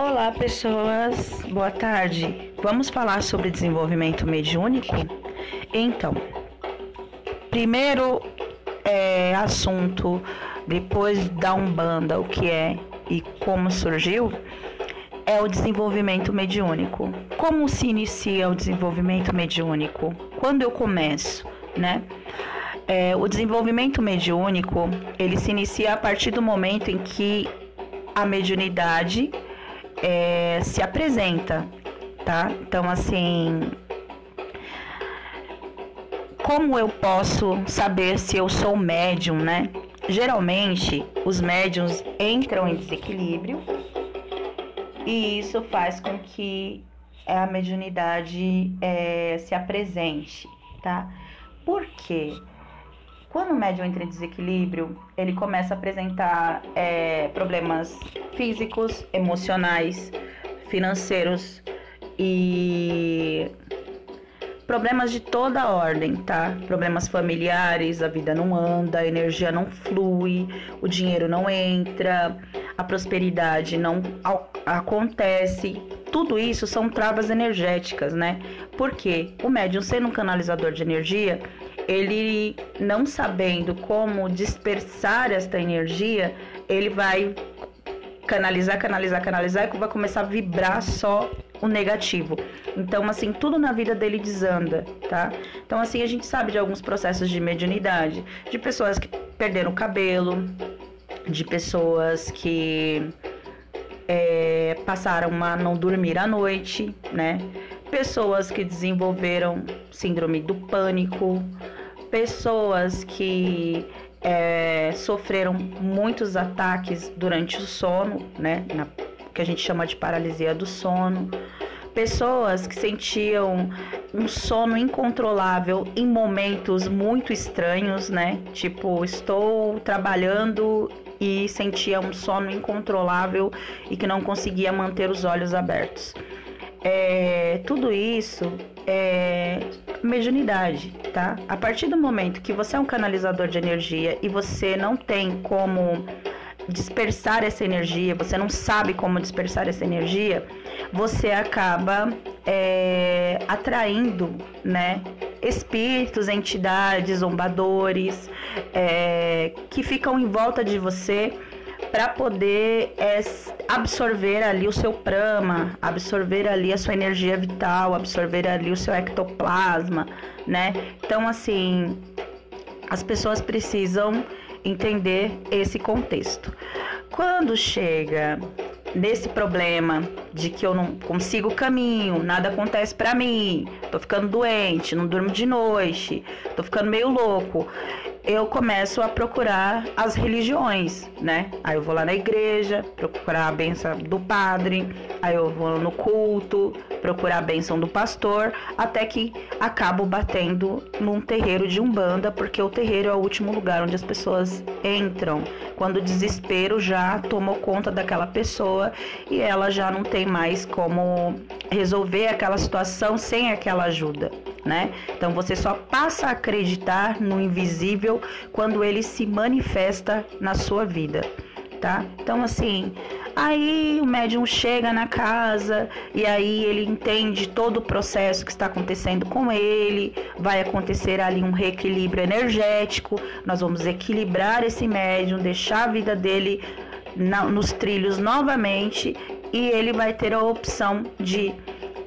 Olá, pessoas. Boa tarde. Vamos falar sobre desenvolvimento mediúnico? Então, primeiro é, assunto, depois da Umbanda, o que é e como surgiu, é o desenvolvimento mediúnico. Como se inicia o desenvolvimento mediúnico? Quando eu começo, né? É, o desenvolvimento mediúnico ele se inicia a partir do momento em que a mediunidade é, se apresenta, tá? Então, assim, como eu posso saber se eu sou médium, né? Geralmente, os médiums entram em desequilíbrio e isso faz com que a mediunidade é, se apresente, tá? Por quê? Quando o médium entra em desequilíbrio, ele começa a apresentar é, problemas físicos, emocionais, financeiros e problemas de toda a ordem, tá? Problemas familiares, a vida não anda, a energia não flui, o dinheiro não entra, a prosperidade não acontece. Tudo isso são travas energéticas, né? Porque o médium sendo um canalizador de energia, ele não sabendo como dispersar esta energia, ele vai canalizar, canalizar, canalizar e vai começar a vibrar só o negativo. Então, assim, tudo na vida dele desanda, tá? Então, assim, a gente sabe de alguns processos de mediunidade, de pessoas que perderam o cabelo, de pessoas que é, passaram a não dormir à noite, né? Pessoas que desenvolveram síndrome do pânico, pessoas que é, sofreram muitos ataques durante o sono, né? Na, que a gente chama de paralisia do sono. Pessoas que sentiam um sono incontrolável em momentos muito estranhos, né? Tipo, estou trabalhando e sentia um sono incontrolável e que não conseguia manter os olhos abertos. É, tudo isso é mediunidade, tá? A partir do momento que você é um canalizador de energia e você não tem como dispersar essa energia, você não sabe como dispersar essa energia, você acaba é, atraindo, né, espíritos, entidades, zombadores, é, que ficam em volta de você para poder é, absorver ali o seu prama, absorver ali a sua energia vital, absorver ali o seu ectoplasma, né? Então, assim, as pessoas precisam entender esse contexto. Quando chega nesse problema de que eu não consigo caminho, nada acontece para mim, tô ficando doente, não durmo de noite, tô ficando meio louco eu começo a procurar as religiões, né? Aí eu vou lá na igreja, procurar a benção do padre, aí eu vou no culto, procurar a benção do pastor, até que acabo batendo num terreiro de umbanda, porque o terreiro é o último lugar onde as pessoas entram, quando o desespero já tomou conta daquela pessoa e ela já não tem mais como resolver aquela situação sem aquela ajuda né? Então você só passa a acreditar no invisível quando ele se manifesta na sua vida, tá? Então assim, aí o médium chega na casa e aí ele entende todo o processo que está acontecendo com ele, vai acontecer ali um reequilíbrio energético, nós vamos equilibrar esse médium, deixar a vida dele na, nos trilhos novamente e ele vai ter a opção de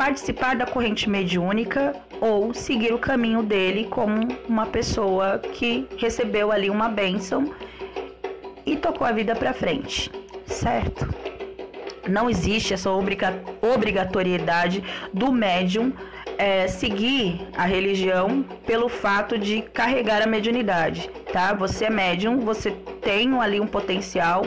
participar da corrente mediúnica ou seguir o caminho dele como uma pessoa que recebeu ali uma bênção e tocou a vida para frente, certo? Não existe essa obrigatoriedade do médium é, seguir a religião pelo fato de carregar a mediunidade, tá? Você é médium, você tem ali um potencial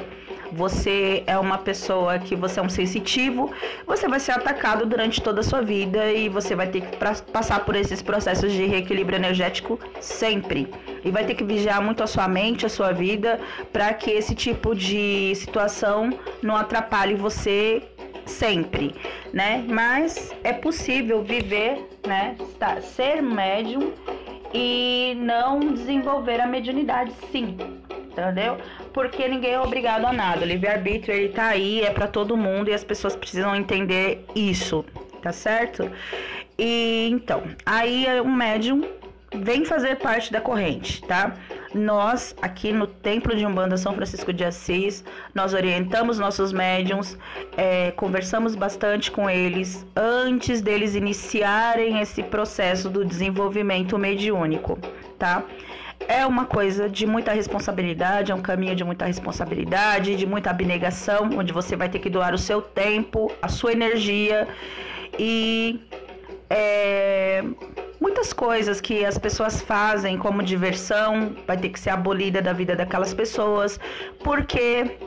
você é uma pessoa que você é um sensitivo, você vai ser atacado durante toda a sua vida e você vai ter que passar por esses processos de reequilíbrio energético sempre. E vai ter que vigiar muito a sua mente, a sua vida, para que esse tipo de situação não atrapalhe você sempre, né? Mas é possível viver, né? Ser médium e não desenvolver a mediunidade, sim entendeu? Porque ninguém é obrigado a nada. O livre-arbítrio ele tá aí, é para todo mundo e as pessoas precisam entender isso, tá certo? E então, aí um médium vem fazer parte da corrente, tá? Nós, aqui no Templo de Umbanda São Francisco de Assis, nós orientamos nossos médiums, é, conversamos bastante com eles antes deles iniciarem esse processo do desenvolvimento mediúnico, tá? É uma coisa de muita responsabilidade, é um caminho de muita responsabilidade, de muita abnegação, onde você vai ter que doar o seu tempo, a sua energia. E é, muitas coisas que as pessoas fazem como diversão vai ter que ser abolida da vida daquelas pessoas, porque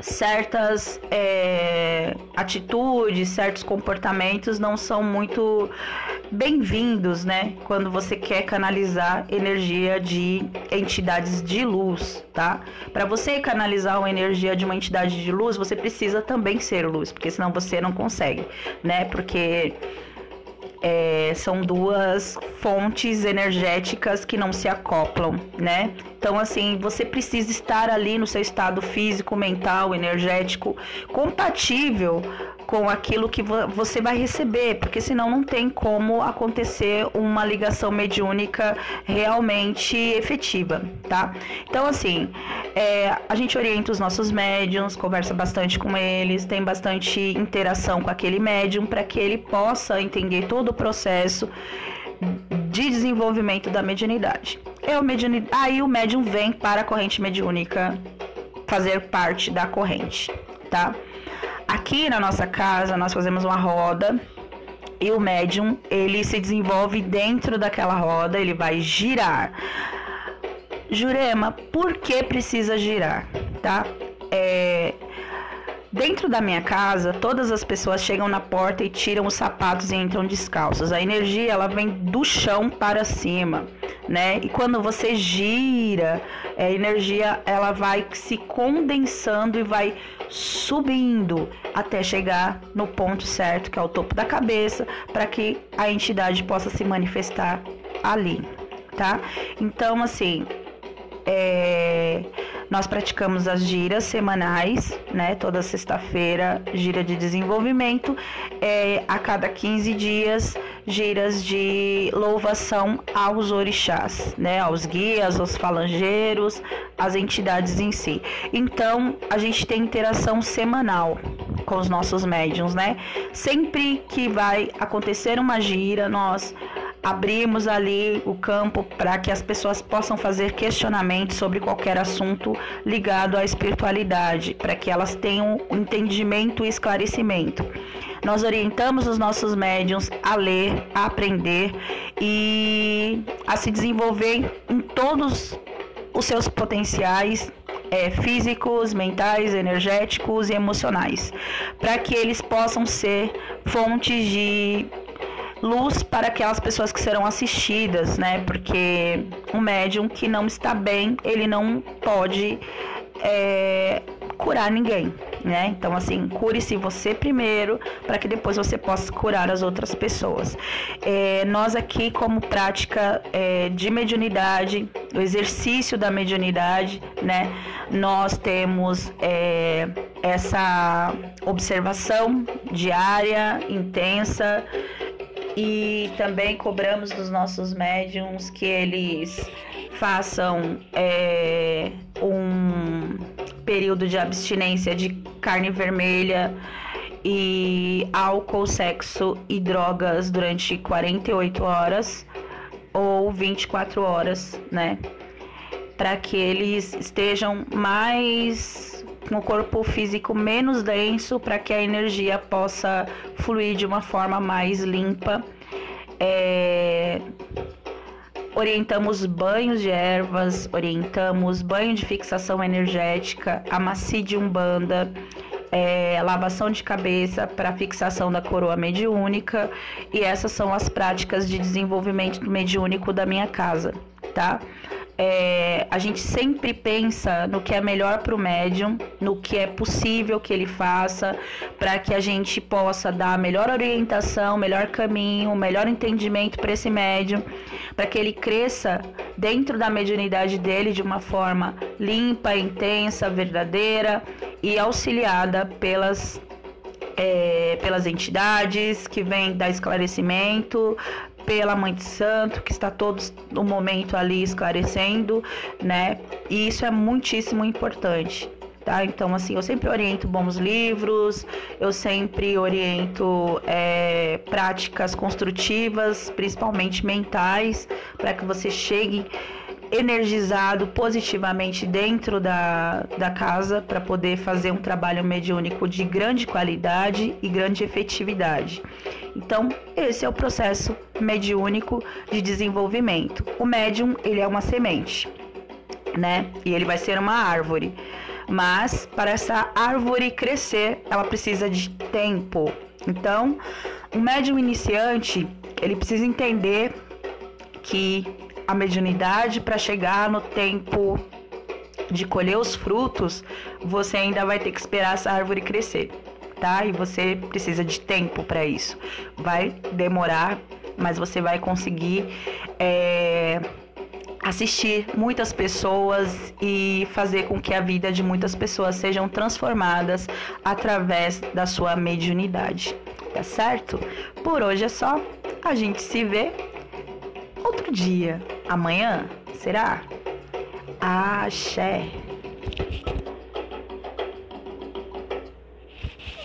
certas é, atitudes, certos comportamentos não são muito bem-vindos, né? Quando você quer canalizar energia de entidades de luz, tá? Para você canalizar uma energia de uma entidade de luz, você precisa também ser luz, porque senão você não consegue, né? Porque é, são duas fontes energéticas que não se acoplam, né? Então, assim, você precisa estar ali no seu estado físico, mental, energético, compatível com aquilo que você vai receber, porque senão não tem como acontecer uma ligação mediúnica realmente efetiva, tá? Então, assim, é, a gente orienta os nossos médiums, conversa bastante com eles, tem bastante interação com aquele médium para que ele possa entender todo o processo de desenvolvimento da mediunidade. É o mediuni... Aí o médium vem para a corrente mediúnica fazer parte da corrente, tá? Aqui na nossa casa nós fazemos uma roda e o médium ele se desenvolve dentro daquela roda, ele vai girar. Jurema, por que precisa girar, tá? É, Dentro da minha casa, todas as pessoas chegam na porta e tiram os sapatos e entram descalços. A energia ela vem do chão para cima, né? E quando você gira, a energia ela vai se condensando e vai subindo até chegar no ponto certo, que é o topo da cabeça, para que a entidade possa se manifestar ali, tá? Então, assim, é, nós praticamos as giras semanais, né? Toda sexta-feira, gira de desenvolvimento. É, a cada 15 dias, giras de louvação aos orixás, né? Aos guias, aos falangeiros, às entidades em si. Então, a gente tem interação semanal com os nossos médiums, né? Sempre que vai acontecer uma gira, nós abrimos ali o campo para que as pessoas possam fazer questionamentos sobre qualquer assunto ligado à espiritualidade, para que elas tenham entendimento e esclarecimento. Nós orientamos os nossos médiums a ler, a aprender e a se desenvolver em todos os seus potenciais é, físicos, mentais, energéticos e emocionais, para que eles possam ser fontes de luz para aquelas pessoas que serão assistidas, né? Porque um médium que não está bem, ele não pode é, curar ninguém, né? Então, assim, cure-se você primeiro, para que depois você possa curar as outras pessoas. É, nós aqui, como prática é, de mediunidade, o exercício da mediunidade, né? Nós temos é, essa observação diária, intensa, e também cobramos dos nossos médiums que eles façam é, um período de abstinência de carne vermelha e álcool, sexo e drogas durante 48 horas ou 24 horas, né? Para que eles estejam mais com o corpo físico menos denso para que a energia possa fluir de uma forma mais limpa. É... Orientamos banhos de ervas, orientamos banho de fixação energética, amaci de umbanda, é, lavação de cabeça para fixação da coroa mediúnica e essas são as práticas de desenvolvimento mediúnico da minha casa, tá? É, a gente sempre pensa no que é melhor para o médium, no que é possível que ele faça, para que a gente possa dar melhor orientação, melhor caminho, melhor entendimento para esse médium, para que ele cresça dentro da mediunidade dele de uma forma limpa, intensa, verdadeira e auxiliada pelas é, pelas entidades que vêm dar esclarecimento, pela Mãe de Santo, que está todos no momento ali esclarecendo, né? E isso é muitíssimo importante. Tá? Então, assim, eu sempre oriento bons livros, eu sempre oriento é, práticas construtivas, principalmente mentais, para que você chegue energizado positivamente dentro da, da casa para poder fazer um trabalho mediúnico de grande qualidade e grande efetividade. Então, esse é o processo mediúnico de desenvolvimento. O médium, ele é uma semente, né? E ele vai ser uma árvore. Mas para essa árvore crescer, ela precisa de tempo. Então, o médium iniciante, ele precisa entender que a mediunidade para chegar no tempo de colher os frutos, você ainda vai ter que esperar essa árvore crescer, tá? E você precisa de tempo para isso. Vai demorar, mas você vai conseguir é, assistir muitas pessoas e fazer com que a vida de muitas pessoas sejam transformadas através da sua mediunidade, tá certo? Por hoje é só. A gente se vê outro dia. Amanhã? Será? Axé.